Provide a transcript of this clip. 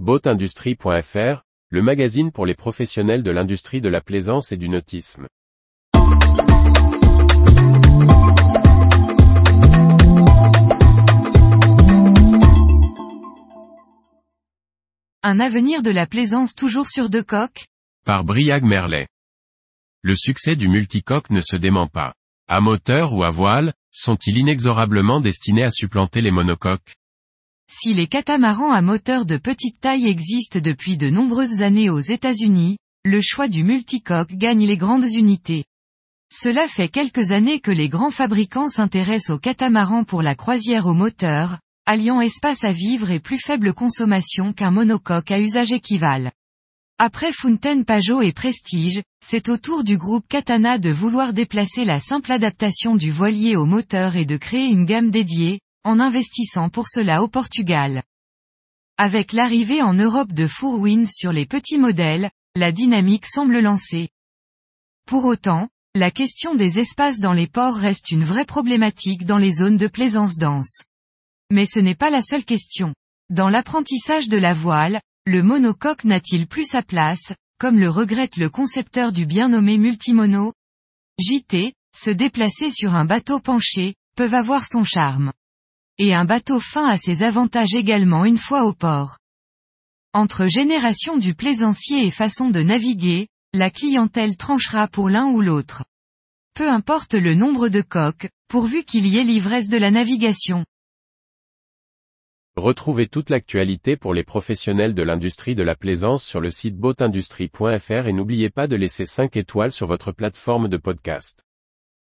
Boatindustrie.fr, le magazine pour les professionnels de l'industrie de la plaisance et du nautisme. Un avenir de la plaisance toujours sur deux coques? Par Briag Merlet. Le succès du multicoque ne se dément pas. À moteur ou à voile, sont-ils inexorablement destinés à supplanter les monocoques? Si les catamarans à moteur de petite taille existent depuis de nombreuses années aux États-Unis, le choix du multicoque gagne les grandes unités. Cela fait quelques années que les grands fabricants s'intéressent aux catamarans pour la croisière au moteur, alliant espace à vivre et plus faible consommation qu'un monocoque à usage équivalent. Après Fountain Pajot et Prestige, c'est au tour du groupe Katana de vouloir déplacer la simple adaptation du voilier au moteur et de créer une gamme dédiée, en investissant pour cela au Portugal. Avec l'arrivée en Europe de Four Winds sur les petits modèles, la dynamique semble lancée. Pour autant, la question des espaces dans les ports reste une vraie problématique dans les zones de plaisance dense. Mais ce n'est pas la seule question. Dans l'apprentissage de la voile, le monocoque n'a-t-il plus sa place, comme le regrette le concepteur du bien nommé multimono? JT, se déplacer sur un bateau penché, peuvent avoir son charme. Et un bateau fin a ses avantages également une fois au port. Entre génération du plaisancier et façon de naviguer, la clientèle tranchera pour l'un ou l'autre. Peu importe le nombre de coques, pourvu qu'il y ait l'ivresse de la navigation. Retrouvez toute l'actualité pour les professionnels de l'industrie de la plaisance sur le site boatindustrie.fr et n'oubliez pas de laisser 5 étoiles sur votre plateforme de podcast.